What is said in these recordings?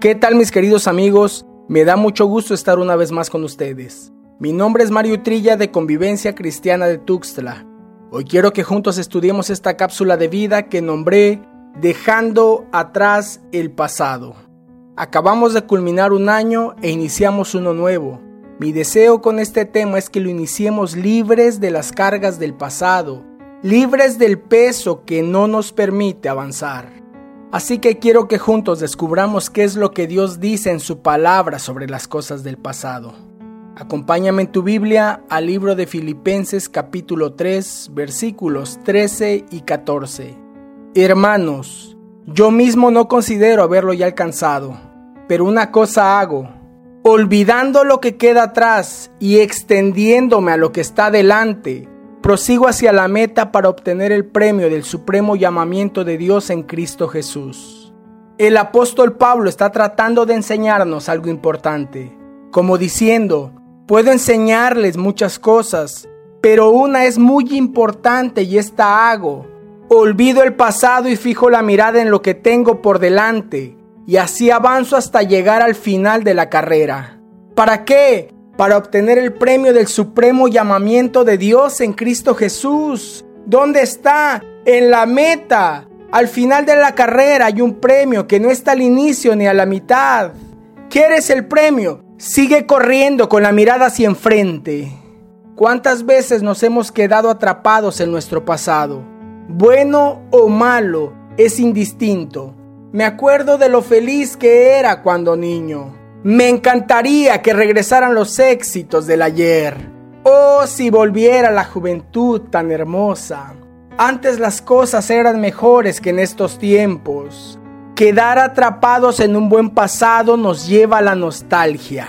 ¿Qué tal mis queridos amigos? Me da mucho gusto estar una vez más con ustedes. Mi nombre es Mario Trilla de Convivencia Cristiana de Tuxtla. Hoy quiero que juntos estudiemos esta cápsula de vida que nombré Dejando atrás el pasado. Acabamos de culminar un año e iniciamos uno nuevo. Mi deseo con este tema es que lo iniciemos libres de las cargas del pasado, libres del peso que no nos permite avanzar. Así que quiero que juntos descubramos qué es lo que Dios dice en su palabra sobre las cosas del pasado. Acompáñame en tu Biblia al libro de Filipenses capítulo 3 versículos 13 y 14. Hermanos, yo mismo no considero haberlo ya alcanzado, pero una cosa hago, olvidando lo que queda atrás y extendiéndome a lo que está delante prosigo hacia la meta para obtener el premio del supremo llamamiento de Dios en Cristo Jesús. El apóstol Pablo está tratando de enseñarnos algo importante, como diciendo, puedo enseñarles muchas cosas, pero una es muy importante y esta hago. Olvido el pasado y fijo la mirada en lo que tengo por delante, y así avanzo hasta llegar al final de la carrera. ¿Para qué? Para obtener el premio del supremo llamamiento de Dios en Cristo Jesús. ¿Dónde está? En la meta. Al final de la carrera hay un premio que no está al inicio ni a la mitad. ¿Quieres el premio? Sigue corriendo con la mirada hacia enfrente. ¿Cuántas veces nos hemos quedado atrapados en nuestro pasado? Bueno o malo, es indistinto. Me acuerdo de lo feliz que era cuando niño. Me encantaría que regresaran los éxitos del ayer. Oh, si volviera la juventud tan hermosa. Antes las cosas eran mejores que en estos tiempos. Quedar atrapados en un buen pasado nos lleva a la nostalgia.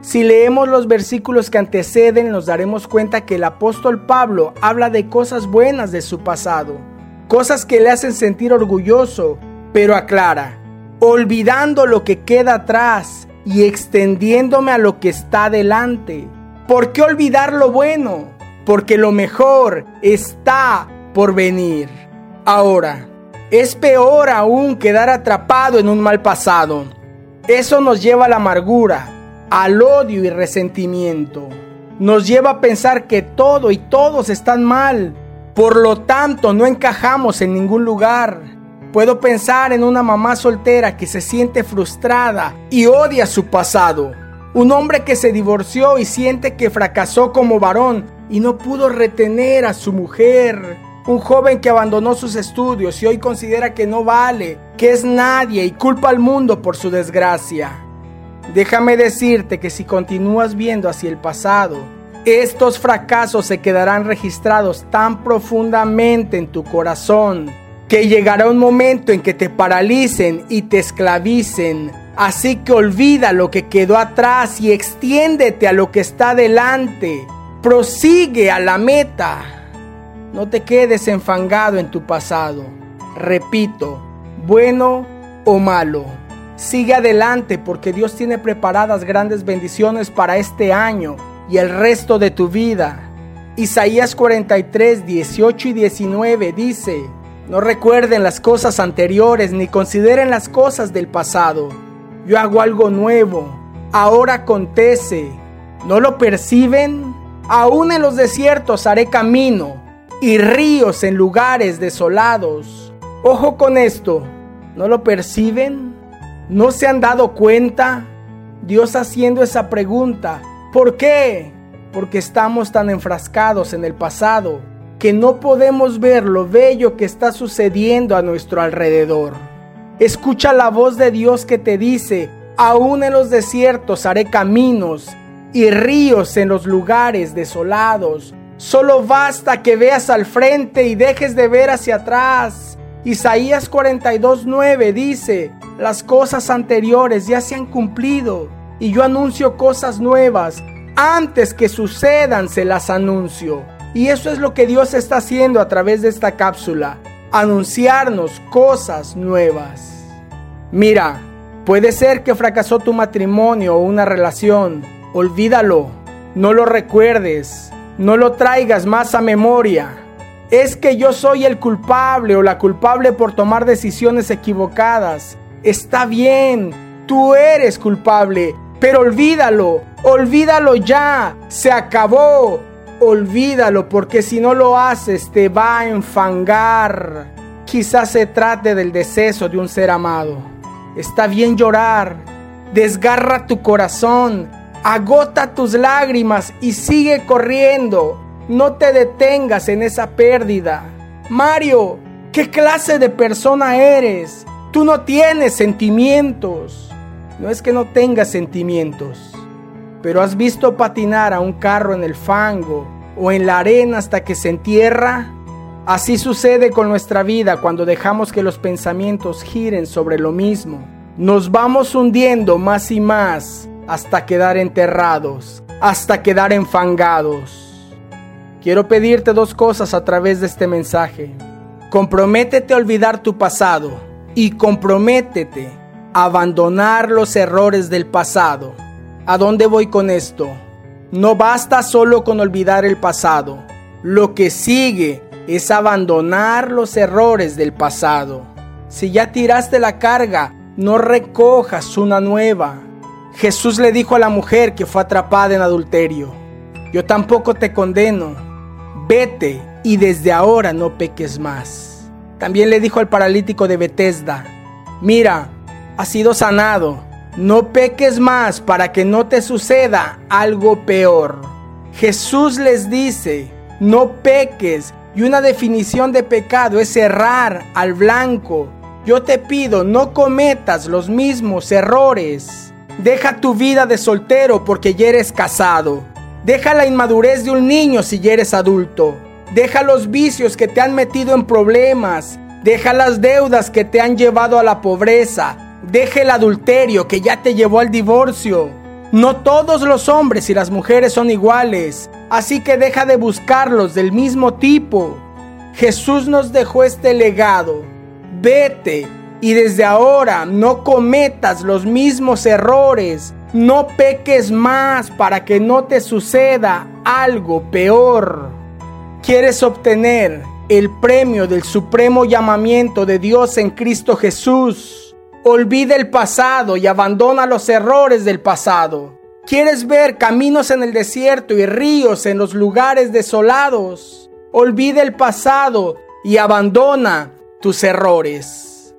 Si leemos los versículos que anteceden nos daremos cuenta que el apóstol Pablo habla de cosas buenas de su pasado, cosas que le hacen sentir orgulloso, pero aclara, olvidando lo que queda atrás y extendiéndome a lo que está delante. ¿Por qué olvidar lo bueno? Porque lo mejor está por venir. Ahora, es peor aún quedar atrapado en un mal pasado. Eso nos lleva a la amargura, al odio y resentimiento. Nos lleva a pensar que todo y todos están mal. Por lo tanto, no encajamos en ningún lugar. Puedo pensar en una mamá soltera que se siente frustrada y odia su pasado. Un hombre que se divorció y siente que fracasó como varón y no pudo retener a su mujer. Un joven que abandonó sus estudios y hoy considera que no vale, que es nadie y culpa al mundo por su desgracia. Déjame decirte que si continúas viendo hacia el pasado, estos fracasos se quedarán registrados tan profundamente en tu corazón que llegará un momento en que te paralicen y te esclavicen. Así que olvida lo que quedó atrás y extiéndete a lo que está delante. Prosigue a la meta. No te quedes enfangado en tu pasado. Repito, bueno o malo. Sigue adelante porque Dios tiene preparadas grandes bendiciones para este año y el resto de tu vida. Isaías 43, 18 y 19 dice, no recuerden las cosas anteriores ni consideren las cosas del pasado. Yo hago algo nuevo. Ahora acontece. ¿No lo perciben? Aún en los desiertos haré camino y ríos en lugares desolados. Ojo con esto. ¿No lo perciben? ¿No se han dado cuenta? Dios haciendo esa pregunta. ¿Por qué? Porque estamos tan enfrascados en el pasado que no podemos ver lo bello que está sucediendo a nuestro alrededor. Escucha la voz de Dios que te dice, aún en los desiertos haré caminos y ríos en los lugares desolados. Solo basta que veas al frente y dejes de ver hacia atrás. Isaías 42:9 dice, las cosas anteriores ya se han cumplido y yo anuncio cosas nuevas. Antes que sucedan se las anuncio. Y eso es lo que Dios está haciendo a través de esta cápsula, anunciarnos cosas nuevas. Mira, puede ser que fracasó tu matrimonio o una relación, olvídalo, no lo recuerdes, no lo traigas más a memoria. Es que yo soy el culpable o la culpable por tomar decisiones equivocadas. Está bien, Tú eres culpable, pero olvídalo, olvídalo ya, se acabó. Olvídalo porque si no lo haces te va a enfangar. Quizás se trate del deceso de un ser amado. Está bien llorar. Desgarra tu corazón. Agota tus lágrimas y sigue corriendo. No te detengas en esa pérdida. Mario, ¿qué clase de persona eres? Tú no tienes sentimientos. No es que no tengas sentimientos, pero has visto patinar a un carro en el fango o en la arena hasta que se entierra. Así sucede con nuestra vida cuando dejamos que los pensamientos giren sobre lo mismo. Nos vamos hundiendo más y más hasta quedar enterrados, hasta quedar enfangados. Quiero pedirte dos cosas a través de este mensaje. Comprométete a olvidar tu pasado y comprométete a abandonar los errores del pasado. ¿A dónde voy con esto? No basta solo con olvidar el pasado. Lo que sigue es abandonar los errores del pasado. Si ya tiraste la carga, no recojas una nueva. Jesús le dijo a la mujer que fue atrapada en adulterio, yo tampoco te condeno vete y desde ahora no peques más. También le dijo al paralítico de Betesda, mira, has sido sanado, no peques más para que no te suceda algo peor. Jesús les dice, no peques y una definición de pecado es errar al blanco. Yo te pido, no cometas los mismos errores. Deja tu vida de soltero porque ya eres casado. Deja la inmadurez de un niño si ya eres adulto. Deja los vicios que te han metido en problemas. Deja las deudas que te han llevado a la pobreza. Deja el adulterio que ya te llevó al divorcio. No todos los hombres y las mujeres son iguales, así que deja de buscarlos del mismo tipo. Jesús nos dejó este legado. Vete y desde ahora no cometas los mismos errores no peques más para que no te suceda algo peor. ¿Quieres obtener el premio del supremo llamamiento de Dios en Cristo Jesús? Olvida el pasado y abandona los errores del pasado. ¿Quieres ver caminos en el desierto y ríos en los lugares desolados? Olvida el pasado y abandona tus errores.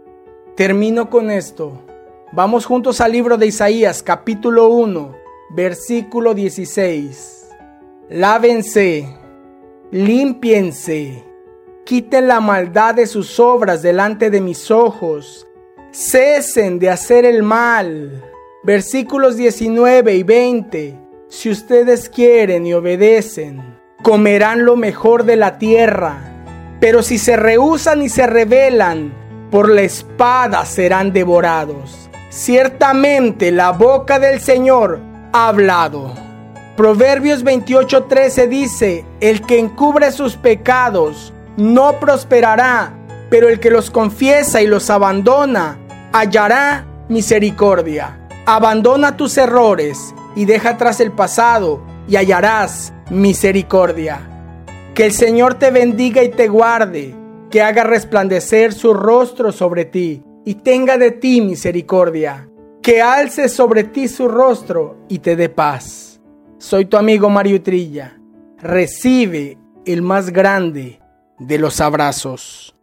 Termino con esto. Vamos juntos al libro de Isaías capítulo 1, versículo 16. Lávense, limpiense, quiten la maldad de sus obras delante de mis ojos, cesen de hacer el mal. Versículos 19 y 20. Si ustedes quieren y obedecen, comerán lo mejor de la tierra. Pero si se rehusan y se rebelan, por la espada serán devorados. Ciertamente la boca del Señor ha hablado. Proverbios 28:13 dice, el que encubre sus pecados no prosperará, pero el que los confiesa y los abandona hallará misericordia. Abandona tus errores y deja atrás el pasado y hallarás misericordia. Que el Señor te bendiga y te guarde, que haga resplandecer su rostro sobre ti y tenga de ti misericordia, que alce sobre ti su rostro y te dé paz. Soy tu amigo Mario Trilla. Recibe el más grande de los abrazos.